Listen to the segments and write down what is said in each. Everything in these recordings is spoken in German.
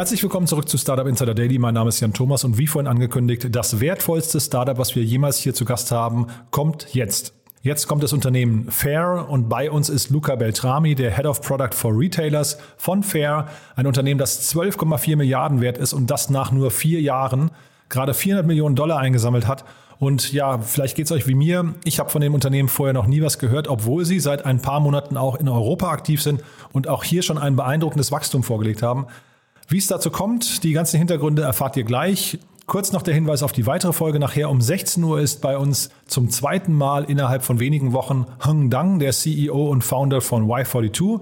Herzlich willkommen zurück zu Startup Insider Daily. Mein Name ist Jan Thomas und wie vorhin angekündigt, das wertvollste Startup, was wir jemals hier zu Gast haben, kommt jetzt. Jetzt kommt das Unternehmen Fair und bei uns ist Luca Beltrami, der Head of Product for Retailers von Fair, ein Unternehmen, das 12,4 Milliarden wert ist und das nach nur vier Jahren gerade 400 Millionen Dollar eingesammelt hat. Und ja, vielleicht geht es euch wie mir. Ich habe von dem Unternehmen vorher noch nie was gehört, obwohl sie seit ein paar Monaten auch in Europa aktiv sind und auch hier schon ein beeindruckendes Wachstum vorgelegt haben. Wie es dazu kommt, die ganzen Hintergründe erfahrt ihr gleich. Kurz noch der Hinweis auf die weitere Folge. Nachher um 16 Uhr ist bei uns zum zweiten Mal innerhalb von wenigen Wochen Heng Dang, der CEO und Founder von Y42.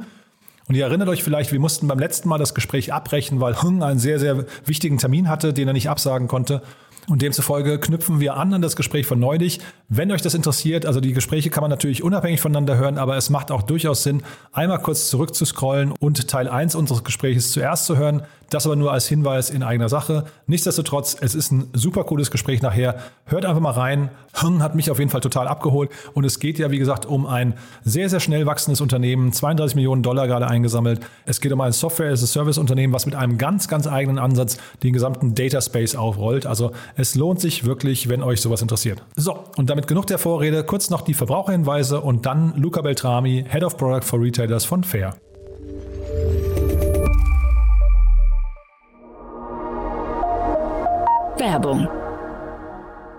Und ihr erinnert euch vielleicht, wir mussten beim letzten Mal das Gespräch abbrechen, weil Heng einen sehr, sehr wichtigen Termin hatte, den er nicht absagen konnte. Und demzufolge knüpfen wir an an das Gespräch von neulich. Wenn euch das interessiert, also die Gespräche kann man natürlich unabhängig voneinander hören, aber es macht auch durchaus Sinn, einmal kurz zurückzuscrollen und Teil 1 unseres Gespräches zuerst zu hören. Das aber nur als Hinweis in eigener Sache. Nichtsdestotrotz, es ist ein super cooles Gespräch nachher. Hört einfach mal rein. Hat mich auf jeden Fall total abgeholt. Und es geht ja, wie gesagt, um ein sehr, sehr schnell wachsendes Unternehmen. 32 Millionen Dollar gerade eingesammelt. Es geht um ein Software-as-a-Service-Unternehmen, was mit einem ganz, ganz eigenen Ansatz den gesamten Data Space aufrollt. Also es lohnt sich wirklich, wenn euch sowas interessiert. So, und damit genug der Vorrede. Kurz noch die Verbraucherhinweise und dann Luca Beltrami, Head of Product for Retailers von Fair. Werbung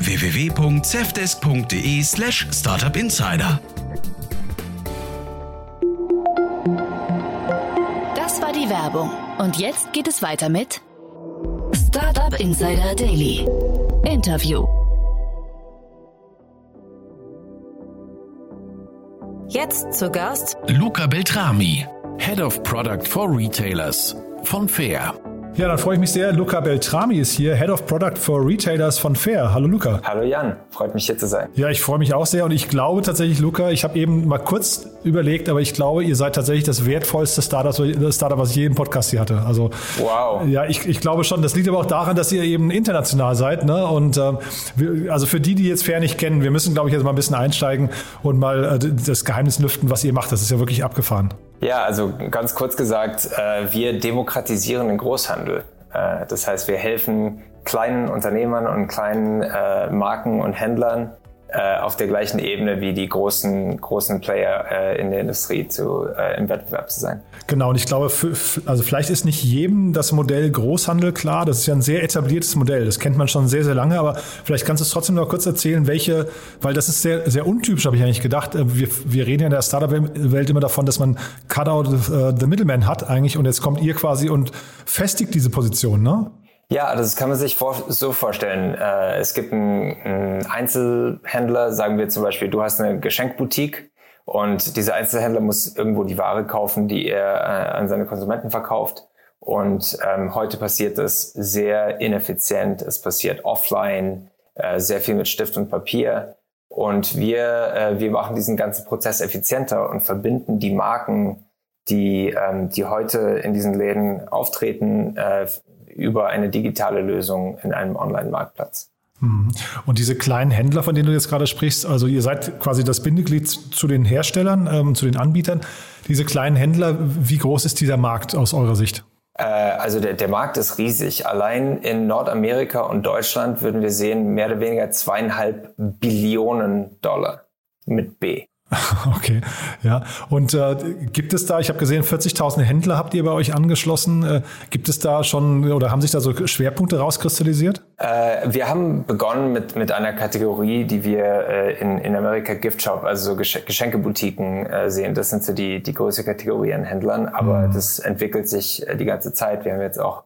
www.zefdesk.de slash startupinsider. Das war die Werbung. Und jetzt geht es weiter mit Startup Insider Daily. Interview. Jetzt zu Gast Luca Beltrami, Head of Product for Retailers von Fair. Ja, dann freue ich mich sehr. Luca Beltrami ist hier, Head of Product for Retailers von Fair. Hallo Luca. Hallo Jan, freut mich hier zu sein. Ja, ich freue mich auch sehr und ich glaube tatsächlich, Luca, ich habe eben mal kurz überlegt, aber ich glaube, ihr seid tatsächlich das wertvollste Startup, Startup was ich je im Podcast hier hatte. Also, wow. Ja, ich, ich glaube schon. Das liegt aber auch daran, dass ihr eben international seid. Ne? Und äh, wir, also für die, die jetzt Fair nicht kennen, wir müssen, glaube ich, jetzt mal ein bisschen einsteigen und mal äh, das Geheimnis lüften, was ihr macht. Das ist ja wirklich abgefahren. Ja, also ganz kurz gesagt, äh, wir demokratisieren den Großhandel. Äh, das heißt, wir helfen kleinen Unternehmern und kleinen äh, Marken und Händlern äh, auf der gleichen Ebene wie die großen, großen Player äh, in der Industrie zu, äh, im Wettbewerb zu sein. Genau, und ich glaube, für, also vielleicht ist nicht jedem das Modell Großhandel klar. Das ist ja ein sehr etabliertes Modell. Das kennt man schon sehr, sehr lange, aber vielleicht kannst du es trotzdem noch kurz erzählen, welche, weil das ist sehr, sehr untypisch, habe ich eigentlich gedacht. Äh, wir, wir reden ja in der Startup-Welt immer davon, dass man Cut out the, the middleman hat eigentlich und jetzt kommt ihr quasi und festigt diese Position, ne? Ja, das kann man sich vor, so vorstellen. Äh, es gibt einen, Einzelhändler, sagen wir zum Beispiel, du hast eine Geschenkboutique und dieser Einzelhändler muss irgendwo die Ware kaufen, die er äh, an seine Konsumenten verkauft. Und ähm, heute passiert das sehr ineffizient. Es passiert offline, äh, sehr viel mit Stift und Papier. Und wir, äh, wir machen diesen ganzen Prozess effizienter und verbinden die Marken, die, ähm, die heute in diesen Läden auftreten, äh, über eine digitale Lösung in einem Online-Marktplatz. Mhm. Und diese kleinen Händler, von denen du jetzt gerade sprichst, also ihr seid quasi das Bindeglied zu den Herstellern, ähm, zu den Anbietern. Diese kleinen Händler, wie groß ist dieser Markt aus eurer Sicht? Äh, also der, der Markt ist riesig. Allein in Nordamerika und Deutschland würden wir sehen, mehr oder weniger zweieinhalb Billionen Dollar mit B. Okay, ja. Und äh, gibt es da, ich habe gesehen, 40.000 Händler habt ihr bei euch angeschlossen. Äh, gibt es da schon oder haben sich da so Schwerpunkte rauskristallisiert? Äh, wir haben begonnen mit, mit einer Kategorie, die wir äh, in, in Amerika Gift Shop, also so äh, sehen. Das sind so die, die größte Kategorie an Händlern, aber mhm. das entwickelt sich äh, die ganze Zeit. Wir haben jetzt auch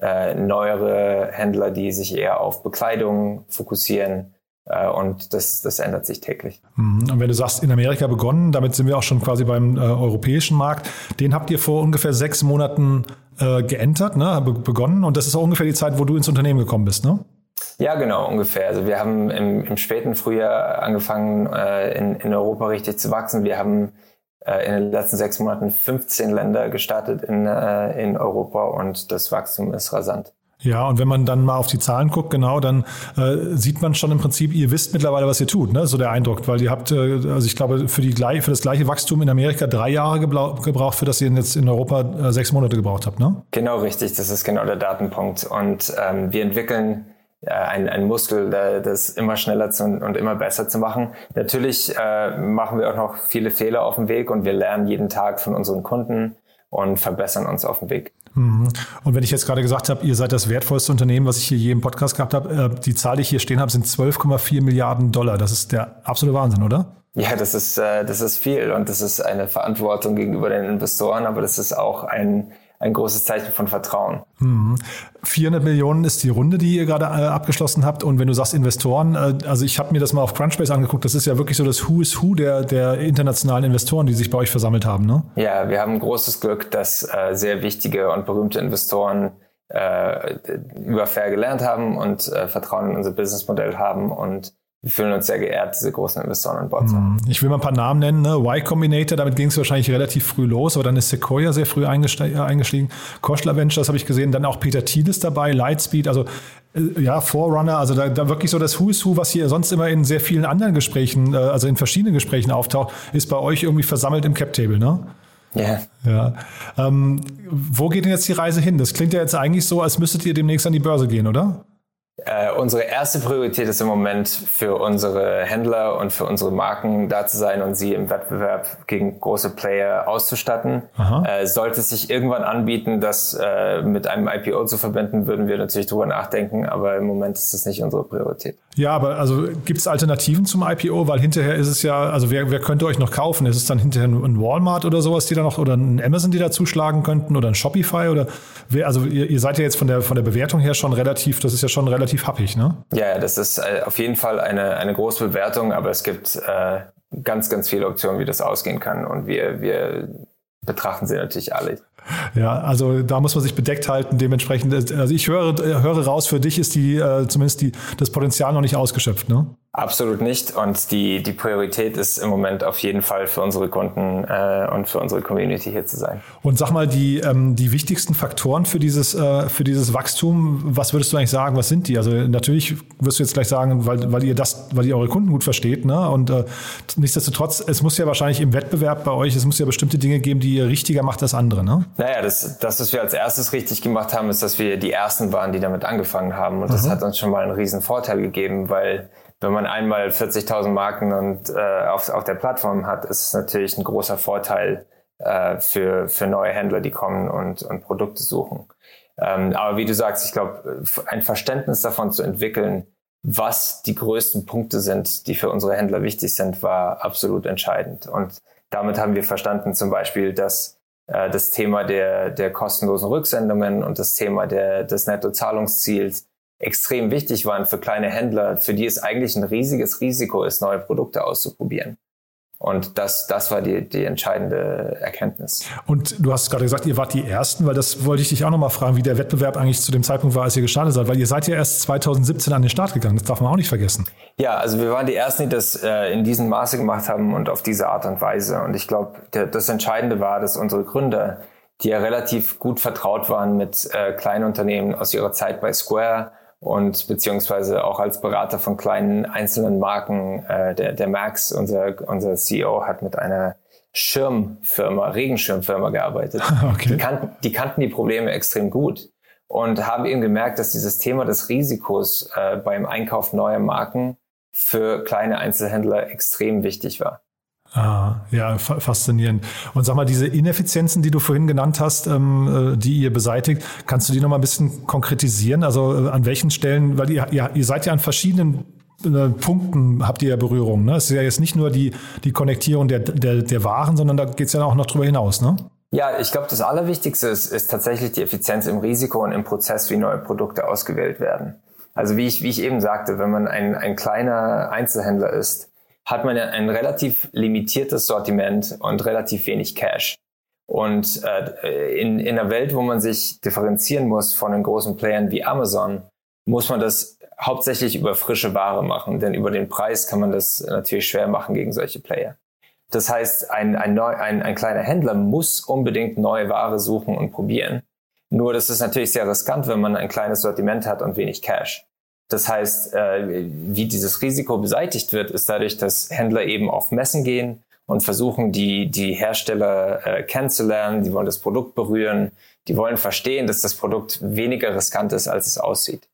äh, neuere Händler, die sich eher auf Bekleidung fokussieren und das, das ändert sich täglich. Mhm. Und wenn du sagst, in Amerika begonnen, damit sind wir auch schon quasi beim äh, europäischen Markt, den habt ihr vor ungefähr sechs Monaten äh, geentert, ne, begonnen. Und das ist auch ungefähr die Zeit, wo du ins Unternehmen gekommen bist, ne? Ja, genau, ungefähr. Also wir haben im, im späten Frühjahr angefangen, äh, in, in Europa richtig zu wachsen. Wir haben äh, in den letzten sechs Monaten 15 Länder gestartet in, äh, in Europa und das Wachstum ist rasant. Ja, und wenn man dann mal auf die Zahlen guckt, genau, dann äh, sieht man schon im Prinzip, ihr wisst mittlerweile, was ihr tut, ne? So der Eindruck, weil ihr habt, äh, also ich glaube, für, die, für das gleiche Wachstum in Amerika drei Jahre gebraucht, für das ihr jetzt in Europa äh, sechs Monate gebraucht habt, ne? Genau, richtig, das ist genau der Datenpunkt. Und ähm, wir entwickeln äh, ein, ein Muskel, das immer schneller zu, und immer besser zu machen. Natürlich äh, machen wir auch noch viele Fehler auf dem Weg und wir lernen jeden Tag von unseren Kunden und verbessern uns auf dem Weg. Mhm. Und wenn ich jetzt gerade gesagt habe, ihr seid das wertvollste Unternehmen, was ich hier je im Podcast gehabt habe, äh, die Zahl, die ich hier stehen habe, sind 12,4 Milliarden Dollar. Das ist der absolute Wahnsinn, oder? Ja, das ist, äh, das ist viel und das ist eine Verantwortung gegenüber den Investoren, aber das ist auch ein ein großes Zeichen von Vertrauen. Mhm. 400 Millionen ist die Runde, die ihr gerade äh, abgeschlossen habt. Und wenn du sagst Investoren, äh, also ich habe mir das mal auf Crunchbase angeguckt, das ist ja wirklich so das Who is Who der, der internationalen Investoren, die sich bei euch versammelt haben, ne? Ja, wir haben großes Glück, dass äh, sehr wichtige und berühmte Investoren äh, über Fair gelernt haben und Vertrauen in unser Businessmodell haben und wir fühlen uns sehr geehrt, diese großen Investoren an Bord zu haben. Hm. Ich will mal ein paar Namen nennen. Ne? Y Combinator, damit ging es wahrscheinlich relativ früh los, aber dann ist Sequoia sehr früh äh, eingestiegen. Koschler Ventures habe ich gesehen, dann auch Peter Thiel ist dabei, Lightspeed, also äh, ja, Forerunner, also da, da wirklich so das Who is Who, was hier sonst immer in sehr vielen anderen Gesprächen, äh, also in verschiedenen Gesprächen auftaucht, ist bei euch irgendwie versammelt im Cap Table, ne? Yeah. Ja. Ähm, wo geht denn jetzt die Reise hin? Das klingt ja jetzt eigentlich so, als müsstet ihr demnächst an die Börse gehen, oder? Äh, unsere erste Priorität ist im Moment für unsere Händler und für unsere Marken da zu sein und sie im Wettbewerb gegen große Player auszustatten. Äh, sollte es sich irgendwann anbieten, das äh, mit einem IPO zu verbinden, würden wir natürlich drüber nachdenken, aber im Moment ist das nicht unsere Priorität. Ja, aber also gibt es Alternativen zum IPO? Weil hinterher ist es ja, also wer, wer könnte euch noch kaufen? Ist es dann hinterher ein Walmart oder sowas, die da noch, oder ein Amazon, die da zuschlagen könnten oder ein Shopify oder wer, also ihr, ihr seid ja jetzt von der, von der Bewertung her schon relativ, das ist ja schon relativ happig, ne? Ja, das ist äh, auf jeden Fall eine, eine große Bewertung, aber es gibt äh, ganz, ganz viele Optionen, wie das ausgehen kann. Und wir, wir betrachten sie natürlich alle. Ja, also da muss man sich bedeckt halten. Dementsprechend, also ich höre, höre raus, für dich ist die äh, zumindest die, das Potenzial noch nicht ausgeschöpft, ne? Absolut nicht. Und die, die Priorität ist im Moment auf jeden Fall für unsere Kunden äh, und für unsere Community hier zu sein. Und sag mal, die, ähm, die wichtigsten Faktoren für dieses, äh, für dieses Wachstum, was würdest du eigentlich sagen, was sind die? Also natürlich wirst du jetzt gleich sagen, weil, weil ihr das, weil ihr eure Kunden gut versteht, ne? Und äh, nichtsdestotrotz, es muss ja wahrscheinlich im Wettbewerb bei euch, es muss ja bestimmte Dinge geben, die ihr richtiger macht als andere, ne? Naja, das, das, was wir als erstes richtig gemacht haben, ist, dass wir die ersten waren, die damit angefangen haben. Und mhm. das hat uns schon mal einen riesen Vorteil gegeben, weil wenn man einmal 40.000 Marken und äh, auf, auf der Plattform hat, ist es natürlich ein großer Vorteil äh, für, für neue Händler, die kommen und, und Produkte suchen. Ähm, aber wie du sagst, ich glaube, ein Verständnis davon zu entwickeln, was die größten Punkte sind, die für unsere Händler wichtig sind, war absolut entscheidend. Und damit haben wir verstanden zum Beispiel, dass äh, das Thema der, der kostenlosen Rücksendungen und das Thema der, des Nettozahlungsziels extrem wichtig waren für kleine Händler, für die es eigentlich ein riesiges Risiko ist, neue Produkte auszuprobieren. Und das, das war die, die entscheidende Erkenntnis. Und du hast gerade gesagt, ihr wart die Ersten, weil das wollte ich dich auch nochmal fragen, wie der Wettbewerb eigentlich zu dem Zeitpunkt war, als ihr gestartet seid, weil ihr seid ja erst 2017 an den Start gegangen, das darf man auch nicht vergessen. Ja, also wir waren die Ersten, die das äh, in diesem Maße gemacht haben und auf diese Art und Weise. Und ich glaube, das Entscheidende war, dass unsere Gründer, die ja relativ gut vertraut waren mit äh, kleinen Unternehmen aus ihrer Zeit bei Square, und beziehungsweise auch als Berater von kleinen einzelnen Marken. Äh, der, der Max, unser, unser CEO, hat mit einer Schirmfirma, Regenschirmfirma gearbeitet. Okay. Die, kannten, die kannten die Probleme extrem gut und haben eben gemerkt, dass dieses Thema des Risikos äh, beim Einkauf neuer Marken für kleine Einzelhändler extrem wichtig war. Ah, ja, faszinierend. Und sag mal, diese Ineffizienzen, die du vorhin genannt hast, ähm, äh, die ihr beseitigt, kannst du die noch mal ein bisschen konkretisieren? Also äh, an welchen Stellen, weil ihr, ihr, ihr seid ja an verschiedenen äh, Punkten habt ihr ja Berührung. Ne? Es ist ja jetzt nicht nur die, die Konnektierung der, der, der Waren, sondern da geht es ja auch noch drüber hinaus, ne? Ja, ich glaube, das Allerwichtigste ist, ist tatsächlich die Effizienz im Risiko und im Prozess, wie neue Produkte ausgewählt werden. Also wie ich, wie ich eben sagte, wenn man ein, ein kleiner Einzelhändler ist, hat man ja ein relativ limitiertes Sortiment und relativ wenig Cash. Und äh, in, in einer Welt, wo man sich differenzieren muss von den großen Playern wie Amazon, muss man das hauptsächlich über frische Ware machen, denn über den Preis kann man das natürlich schwer machen gegen solche Player. Das heißt, ein, ein, neu, ein, ein kleiner Händler muss unbedingt neue Ware suchen und probieren. Nur das ist natürlich sehr riskant, wenn man ein kleines Sortiment hat und wenig Cash. Das heißt, äh, wie dieses Risiko beseitigt wird, ist dadurch, dass Händler eben auf Messen gehen und versuchen, die, die Hersteller äh, kennenzulernen. Die wollen das Produkt berühren. Die wollen verstehen, dass das Produkt weniger riskant ist, als es aussieht.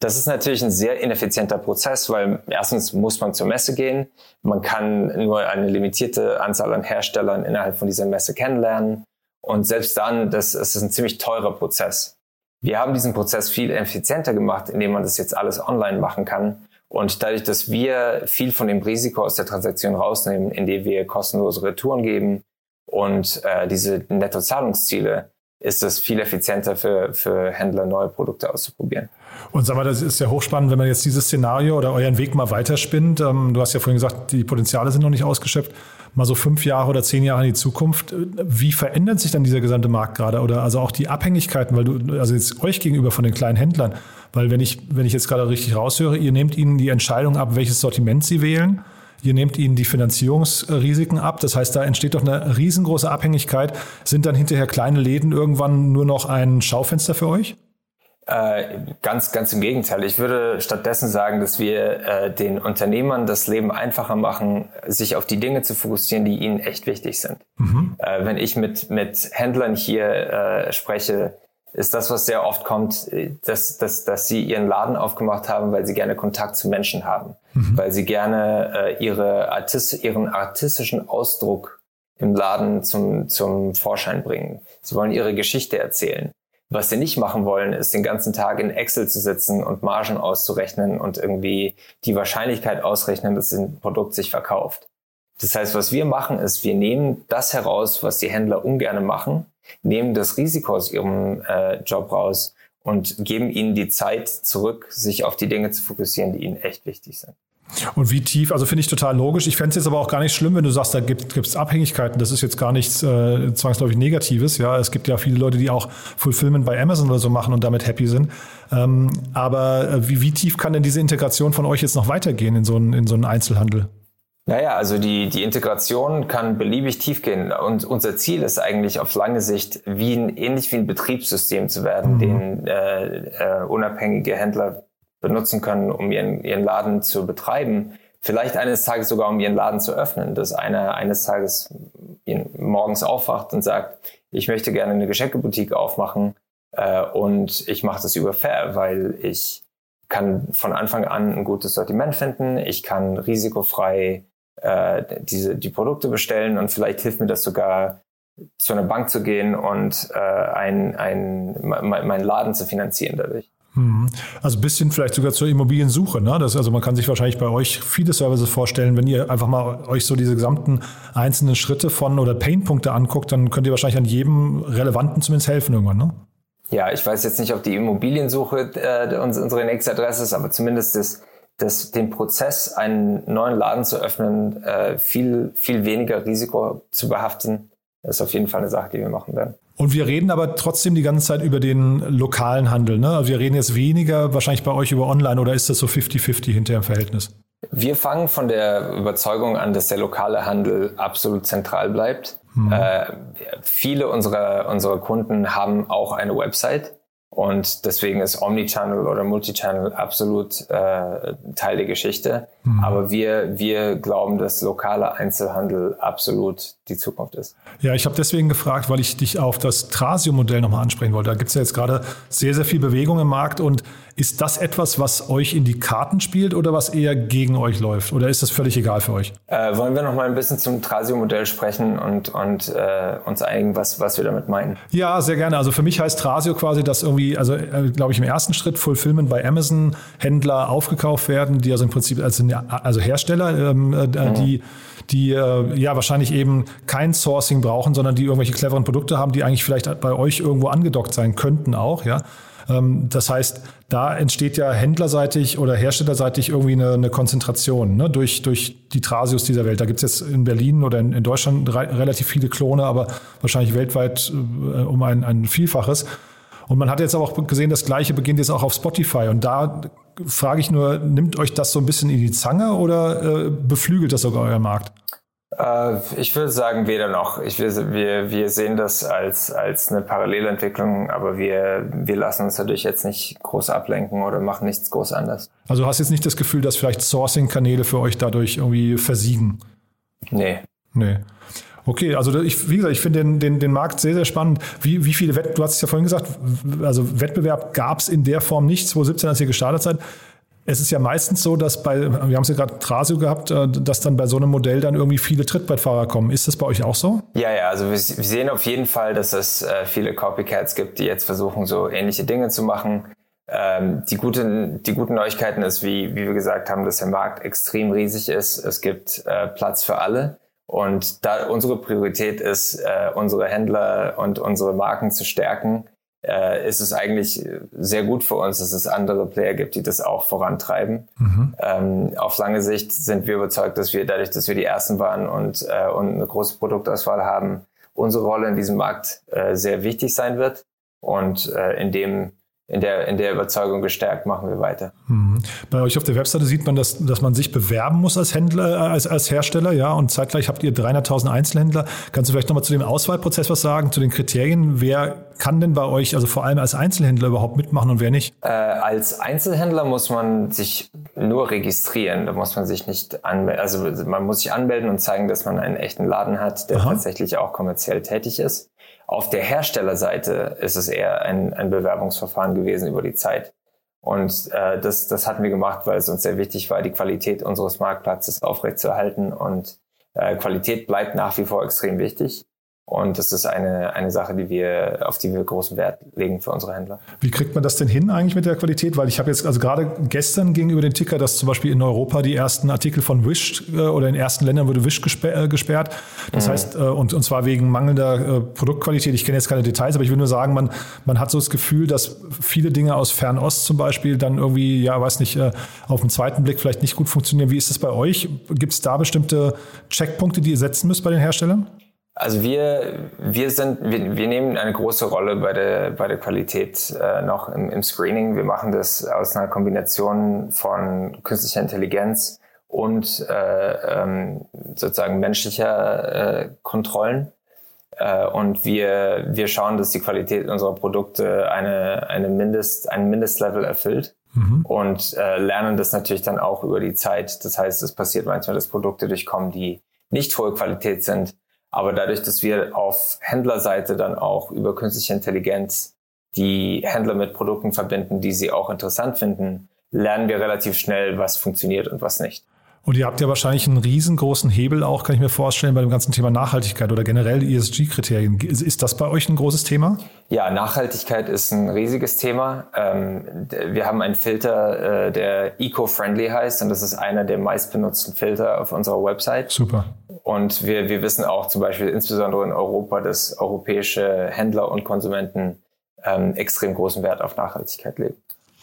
Das ist natürlich ein sehr ineffizienter Prozess, weil erstens muss man zur Messe gehen. Man kann nur eine limitierte Anzahl an Herstellern innerhalb von dieser Messe kennenlernen. Und selbst dann, das, das ist ein ziemlich teurer Prozess. Wir haben diesen Prozess viel effizienter gemacht, indem man das jetzt alles online machen kann. Und dadurch, dass wir viel von dem Risiko aus der Transaktion rausnehmen, indem wir kostenlose Retouren geben und äh, diese Nettozahlungsziele, ist es viel effizienter für, für Händler, neue Produkte auszuprobieren. Und sag mal, das ist ja hochspannend, wenn man jetzt dieses Szenario oder euren Weg mal weiterspinnt. Ähm, du hast ja vorhin gesagt, die Potenziale sind noch nicht ausgeschöpft. Mal so fünf Jahre oder zehn Jahre in die Zukunft. Wie verändert sich dann dieser gesamte Markt gerade? Oder also auch die Abhängigkeiten, weil du, also jetzt euch gegenüber von den kleinen Händlern, weil wenn ich, wenn ich jetzt gerade richtig raushöre, ihr nehmt ihnen die Entscheidung ab, welches Sortiment sie wählen Ihr nehmt ihnen die Finanzierungsrisiken ab. Das heißt, da entsteht doch eine riesengroße Abhängigkeit. Sind dann hinterher kleine Läden irgendwann nur noch ein Schaufenster für euch? Äh, ganz, ganz im Gegenteil. Ich würde stattdessen sagen, dass wir äh, den Unternehmern das Leben einfacher machen, sich auf die Dinge zu fokussieren, die ihnen echt wichtig sind. Mhm. Äh, wenn ich mit, mit Händlern hier äh, spreche, ist das, was sehr oft kommt, dass, dass, dass sie ihren Laden aufgemacht haben, weil sie gerne Kontakt zu Menschen haben, mhm. weil sie gerne äh, ihre Artist, ihren artistischen Ausdruck im Laden zum, zum Vorschein bringen. Sie wollen ihre Geschichte erzählen. Was sie nicht machen wollen, ist den ganzen Tag in Excel zu sitzen und Margen auszurechnen und irgendwie die Wahrscheinlichkeit ausrechnen, dass ein Produkt sich verkauft. Das heißt, was wir machen, ist, wir nehmen das heraus, was die Händler ungern machen nehmen das Risiko aus ihrem äh, Job raus und geben ihnen die Zeit zurück, sich auf die Dinge zu fokussieren, die ihnen echt wichtig sind. Und wie tief, also finde ich total logisch. Ich fände es jetzt aber auch gar nicht schlimm, wenn du sagst, da gibt es Abhängigkeiten. Das ist jetzt gar nichts äh, zwangsläufig Negatives. Ja, es gibt ja viele Leute, die auch Fulfillment bei Amazon oder so machen und damit happy sind. Ähm, aber äh, wie, wie tief kann denn diese Integration von euch jetzt noch weitergehen in so einen, in so einen Einzelhandel? Naja, also die, die Integration kann beliebig tief gehen. Und unser Ziel ist eigentlich auf lange Sicht wie ein, ähnlich wie ein Betriebssystem zu werden, mhm. den äh, äh, unabhängige Händler benutzen können, um ihren, ihren Laden zu betreiben. Vielleicht eines Tages sogar, um ihren Laden zu öffnen, dass einer eines Tages morgens aufwacht und sagt, ich möchte gerne eine Geschenkeboutique aufmachen äh, und ich mache das über Fair, weil ich kann von Anfang an ein gutes Sortiment finden, ich kann risikofrei äh, diese, die Produkte bestellen und vielleicht hilft mir das sogar, zu einer Bank zu gehen und äh, ein, ein, meinen Laden zu finanzieren dadurch. Mhm. Also ein bisschen vielleicht sogar zur Immobiliensuche. Ne? Das, also man kann sich wahrscheinlich bei euch viele Services vorstellen, wenn ihr einfach mal euch so diese gesamten einzelnen Schritte von oder Painpunkte anguckt, dann könnt ihr wahrscheinlich an jedem relevanten zumindest helfen irgendwann. Ne? Ja, ich weiß jetzt nicht, ob die Immobiliensuche äh, unsere nächste Adresse ist, aber zumindest das das, den Prozess, einen neuen Laden zu öffnen, äh, viel, viel weniger Risiko zu behaften, ist auf jeden Fall eine Sache, die wir machen werden. Und wir reden aber trotzdem die ganze Zeit über den lokalen Handel. Ne? Also wir reden jetzt weniger wahrscheinlich bei euch über Online oder ist das so 50-50 hinterher im Verhältnis? Wir fangen von der Überzeugung an, dass der lokale Handel absolut zentral bleibt. Mhm. Äh, viele unserer, unserer Kunden haben auch eine Website und deswegen ist Omnichannel oder Multichannel absolut äh, Teil der Geschichte. Mhm. Aber wir, wir glauben, dass lokaler Einzelhandel absolut die Zukunft ist. Ja, ich habe deswegen gefragt, weil ich dich auf das Trasio-Modell nochmal ansprechen wollte. Da gibt es ja jetzt gerade sehr, sehr viel Bewegung im Markt. Und ist das etwas, was euch in die Karten spielt oder was eher gegen euch läuft? Oder ist das völlig egal für euch? Äh, wollen wir nochmal ein bisschen zum Trasio-Modell sprechen und, und äh, uns einigen, was, was wir damit meinen? Ja, sehr gerne. Also für mich heißt Trasio quasi, dass irgendwie, also äh, glaube ich, im ersten Schritt Fulfillment bei Amazon Händler aufgekauft werden, die also im Prinzip als also Hersteller, ähm, äh, mhm. die die äh, ja wahrscheinlich eben kein Sourcing brauchen, sondern die irgendwelche cleveren Produkte haben, die eigentlich vielleicht bei euch irgendwo angedockt sein könnten auch, ja. Ähm, das heißt, da entsteht ja händlerseitig oder herstellerseitig irgendwie eine, eine Konzentration ne? durch, durch die Trasios dieser Welt. Da gibt es jetzt in Berlin oder in, in Deutschland re relativ viele Klone, aber wahrscheinlich weltweit äh, um ein, ein Vielfaches. Und man hat jetzt aber auch gesehen, das Gleiche beginnt jetzt auch auf Spotify. Und da frage ich nur, nimmt euch das so ein bisschen in die Zange oder äh, beflügelt das sogar euren Markt? Äh, ich würde sagen, weder noch. Ich wir, wir sehen das als, als eine Parallelentwicklung, aber wir, wir lassen uns dadurch jetzt nicht groß ablenken oder machen nichts groß anders. Also du hast jetzt nicht das Gefühl, dass vielleicht Sourcing-Kanäle für euch dadurch irgendwie versiegen? Nee. Nee. Okay, also ich, wie gesagt, ich finde den, den, den Markt sehr, sehr spannend. Wie, wie viele Wett, du hast es ja vorhin gesagt, also Wettbewerb gab es in der Form nicht, 2017, als ihr gestartet seid. Es ist ja meistens so, dass bei, wir haben es ja gerade Trasio gehabt, äh, dass dann bei so einem Modell dann irgendwie viele Trittbrettfahrer kommen. Ist das bei euch auch so? Ja, ja, also wir, sehen auf jeden Fall, dass es äh, viele Copycats gibt, die jetzt versuchen, so ähnliche Dinge zu machen. Ähm, die, guten, die guten Neuigkeiten ist, wie, wie wir gesagt haben, dass der Markt extrem riesig ist. Es gibt äh, Platz für alle. Und da unsere Priorität ist, unsere Händler und unsere Marken zu stärken, äh, ist es eigentlich sehr gut für uns, dass es andere Player gibt, die das auch vorantreiben. Mhm. Ähm, auf lange Sicht sind wir überzeugt, dass wir dadurch, dass wir die Ersten waren und, äh, und eine große Produktauswahl haben, unsere Rolle in diesem Markt äh, sehr wichtig sein wird. Und äh, in dem in der, in der Überzeugung gestärkt, machen wir weiter. Mhm. Bei euch auf der Webseite sieht man, dass, dass man sich bewerben muss als Händler, äh, als, als Hersteller, ja, und zeitgleich habt ihr 300.000 Einzelhändler. Kannst du vielleicht nochmal zu dem Auswahlprozess was sagen, zu den Kriterien? Wer kann denn bei euch, also vor allem als Einzelhändler überhaupt mitmachen und wer nicht? Äh, als Einzelhändler muss man sich nur registrieren. Da muss man sich nicht anmelden. Also man muss sich anmelden und zeigen, dass man einen echten Laden hat, der Aha. tatsächlich auch kommerziell tätig ist. Auf der Herstellerseite ist es eher ein, ein Bewerbungsverfahren gewesen über die Zeit. Und äh, das, das hatten wir gemacht, weil es uns sehr wichtig war, die Qualität unseres Marktplatzes aufrechtzuerhalten. Und äh, Qualität bleibt nach wie vor extrem wichtig. Und das ist eine, eine Sache, die wir, auf die wir großen Wert legen für unsere Händler. Wie kriegt man das denn hin eigentlich mit der Qualität? Weil ich habe jetzt, also gerade gestern ging über den Ticker, dass zum Beispiel in Europa die ersten Artikel von Wish äh, oder in ersten Ländern wurde Wish äh, gesperrt. Das mhm. heißt, äh, und, und zwar wegen mangelnder Produktqualität. Ich kenne jetzt keine Details, aber ich will nur sagen, man, man hat so das Gefühl, dass viele Dinge aus Fernost zum Beispiel dann irgendwie, ja, weiß nicht, auf den zweiten Blick vielleicht nicht gut funktionieren. Wie ist das bei euch? Gibt es da bestimmte Checkpunkte, die ihr setzen müsst bei den Herstellern? Also wir, wir sind, wir, wir nehmen eine große Rolle bei der, bei der Qualität äh, noch im, im Screening. Wir machen das aus einer Kombination von künstlicher Intelligenz und äh, ähm, sozusagen menschlicher äh, Kontrollen. Äh, und wir, wir schauen, dass die Qualität unserer Produkte eine, eine Mindest, ein Mindestlevel erfüllt. Mhm. Und äh, lernen das natürlich dann auch über die Zeit. Das heißt, es passiert manchmal, dass Produkte durchkommen, die nicht hohe Qualität sind aber dadurch, dass wir auf Händlerseite dann auch über künstliche Intelligenz die Händler mit Produkten verbinden, die sie auch interessant finden, lernen wir relativ schnell, was funktioniert und was nicht. Und ihr habt ja wahrscheinlich einen riesengroßen Hebel auch, kann ich mir vorstellen, bei dem ganzen Thema Nachhaltigkeit oder generell ESG-Kriterien. Ist das bei euch ein großes Thema? Ja, Nachhaltigkeit ist ein riesiges Thema. Ähm, wir haben einen Filter, äh, der eco-friendly heißt und das ist einer der meistbenutzten Filter auf unserer Website. Super. Und wir, wir wissen auch zum Beispiel insbesondere in Europa, dass europäische Händler und Konsumenten ähm, extrem großen Wert auf Nachhaltigkeit legen.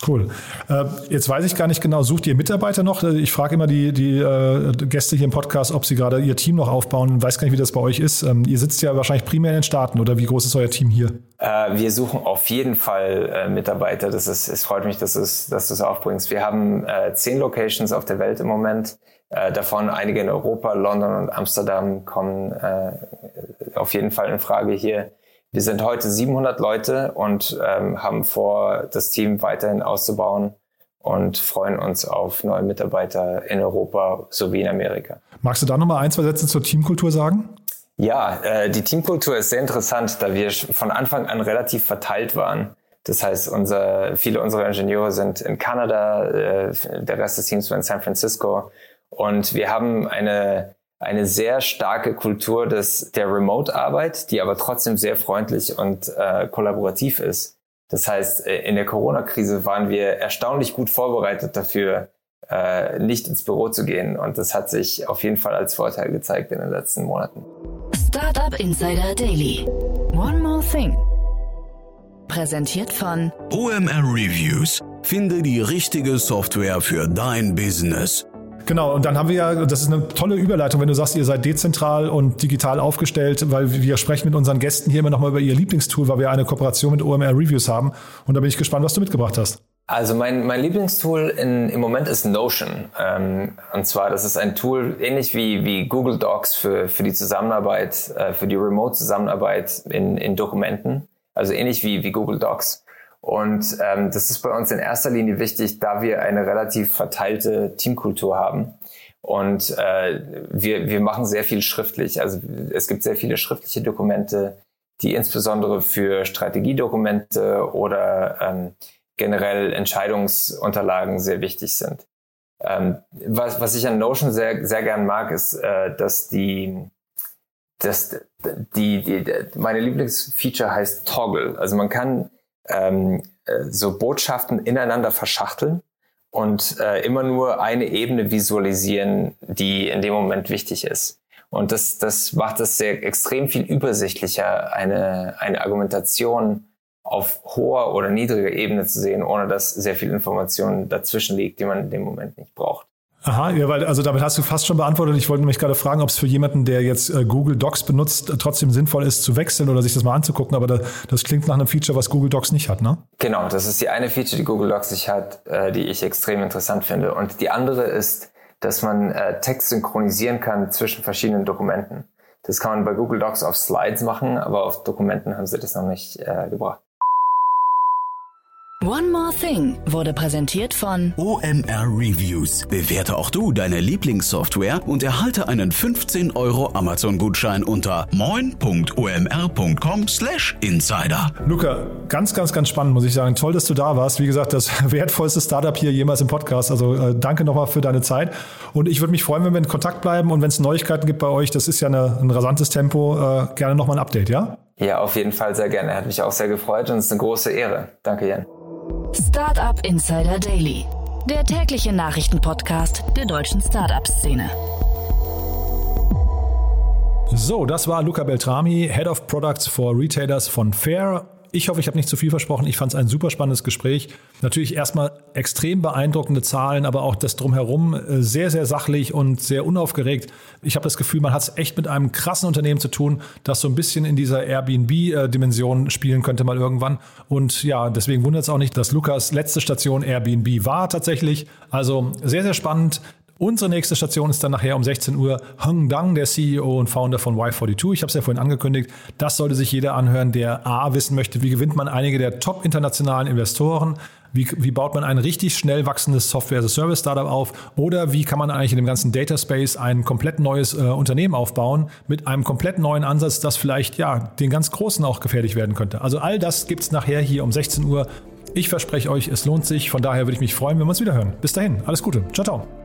Cool. Äh, jetzt weiß ich gar nicht genau, sucht ihr Mitarbeiter noch? Ich frage immer die, die äh, Gäste hier im Podcast, ob sie gerade ihr Team noch aufbauen. Ich weiß gar nicht, wie das bei euch ist. Ähm, ihr sitzt ja wahrscheinlich primär in den Staaten oder wie groß ist euer Team hier? Äh, wir suchen auf jeden Fall äh, Mitarbeiter. Das ist, es freut mich, dass, es, dass du es aufbringst. Wir haben äh, zehn Locations auf der Welt im Moment. Äh, davon einige in Europa, London und Amsterdam kommen auf jeden Fall in Frage hier. Wir sind heute 700 Leute und ähm, haben vor, das Team weiterhin auszubauen und freuen uns auf neue Mitarbeiter in Europa sowie in Amerika. Magst du da nochmal ein, zwei Sätze zur Teamkultur sagen? Ja, äh, die Teamkultur ist sehr interessant, da wir von Anfang an relativ verteilt waren. Das heißt, unser, viele unserer Ingenieure sind in Kanada, äh, der Rest des Teams war in San Francisco. Und wir haben eine eine sehr starke Kultur des, der Remote-Arbeit, die aber trotzdem sehr freundlich und äh, kollaborativ ist. Das heißt, äh, in der Corona-Krise waren wir erstaunlich gut vorbereitet dafür, äh, nicht ins Büro zu gehen. Und das hat sich auf jeden Fall als Vorteil gezeigt in den letzten Monaten. Startup Insider Daily. One more thing. Präsentiert von OMR Reviews. Finde die richtige Software für dein Business. Genau, und dann haben wir ja, das ist eine tolle Überleitung, wenn du sagst, ihr seid dezentral und digital aufgestellt, weil wir sprechen mit unseren Gästen hier immer nochmal über ihr Lieblingstool, weil wir eine Kooperation mit OMR Reviews haben. Und da bin ich gespannt, was du mitgebracht hast. Also mein, mein Lieblingstool in, im Moment ist Notion. Ähm, und zwar, das ist ein Tool ähnlich wie, wie Google Docs für, für die Zusammenarbeit, äh, für die Remote-Zusammenarbeit in, in Dokumenten. Also ähnlich wie, wie Google Docs. Und ähm, das ist bei uns in erster Linie wichtig, da wir eine relativ verteilte Teamkultur haben. Und äh, wir, wir machen sehr viel schriftlich. Also es gibt sehr viele schriftliche Dokumente, die insbesondere für Strategiedokumente oder ähm, generell Entscheidungsunterlagen sehr wichtig sind. Ähm, was, was ich an Notion sehr, sehr gern mag, ist, äh, dass die, dass die, die, meine Lieblingsfeature heißt Toggle. Also man kann ähm, äh, so Botschaften ineinander verschachteln und äh, immer nur eine Ebene visualisieren, die in dem Moment wichtig ist. Und das, das macht es sehr extrem viel übersichtlicher, eine, eine Argumentation auf hoher oder niedriger Ebene zu sehen, ohne dass sehr viel Information dazwischen liegt, die man in dem Moment nicht braucht. Aha, ja, weil also damit hast du fast schon beantwortet. Ich wollte nämlich gerade fragen, ob es für jemanden, der jetzt äh, Google Docs benutzt, trotzdem sinnvoll ist zu wechseln oder sich das mal anzugucken. Aber da, das klingt nach einem Feature, was Google Docs nicht hat, ne? Genau, das ist die eine Feature, die Google Docs nicht hat, äh, die ich extrem interessant finde. Und die andere ist, dass man äh, Text synchronisieren kann zwischen verschiedenen Dokumenten. Das kann man bei Google Docs auf Slides machen, aber auf Dokumenten haben sie das noch nicht äh, gebracht. One More Thing wurde präsentiert von OMR Reviews. Bewerte auch du deine Lieblingssoftware und erhalte einen 15 Euro Amazon-Gutschein unter moin.omr.com/insider. Luca, ganz, ganz, ganz spannend, muss ich sagen. Toll, dass du da warst. Wie gesagt, das wertvollste Startup hier jemals im Podcast. Also äh, danke nochmal für deine Zeit. Und ich würde mich freuen, wenn wir in Kontakt bleiben und wenn es Neuigkeiten gibt bei euch, das ist ja eine, ein rasantes Tempo, äh, gerne nochmal ein Update, ja? Ja, auf jeden Fall sehr gerne. Hat mich auch sehr gefreut und es ist eine große Ehre. Danke, Jan. Startup Insider Daily, der tägliche Nachrichtenpodcast der deutschen Startup-Szene. So, das war Luca Beltrami, Head of Products for Retailers von Fair. Ich hoffe, ich habe nicht zu viel versprochen. Ich fand es ein super spannendes Gespräch. Natürlich erstmal extrem beeindruckende Zahlen, aber auch das drumherum äh, sehr, sehr sachlich und sehr unaufgeregt. Ich habe das Gefühl, man hat es echt mit einem krassen Unternehmen zu tun, das so ein bisschen in dieser Airbnb-Dimension spielen könnte mal irgendwann. Und ja, deswegen wundert es auch nicht, dass Lukas letzte Station Airbnb war tatsächlich. Also sehr, sehr spannend. Unsere nächste Station ist dann nachher um 16 Uhr Heng Dang, der CEO und Founder von Y42. Ich habe es ja vorhin angekündigt. Das sollte sich jeder anhören, der A wissen möchte, wie gewinnt man einige der top internationalen Investoren, wie, wie baut man ein richtig schnell wachsendes Software-as-a-Service-Startup auf oder wie kann man eigentlich in dem ganzen Data Space ein komplett neues äh, Unternehmen aufbauen mit einem komplett neuen Ansatz, das vielleicht ja den ganz Großen auch gefährlich werden könnte. Also all das gibt es nachher hier um 16 Uhr. Ich verspreche euch, es lohnt sich. Von daher würde ich mich freuen, wenn wir uns wieder hören. Bis dahin, alles Gute. Ciao, ciao.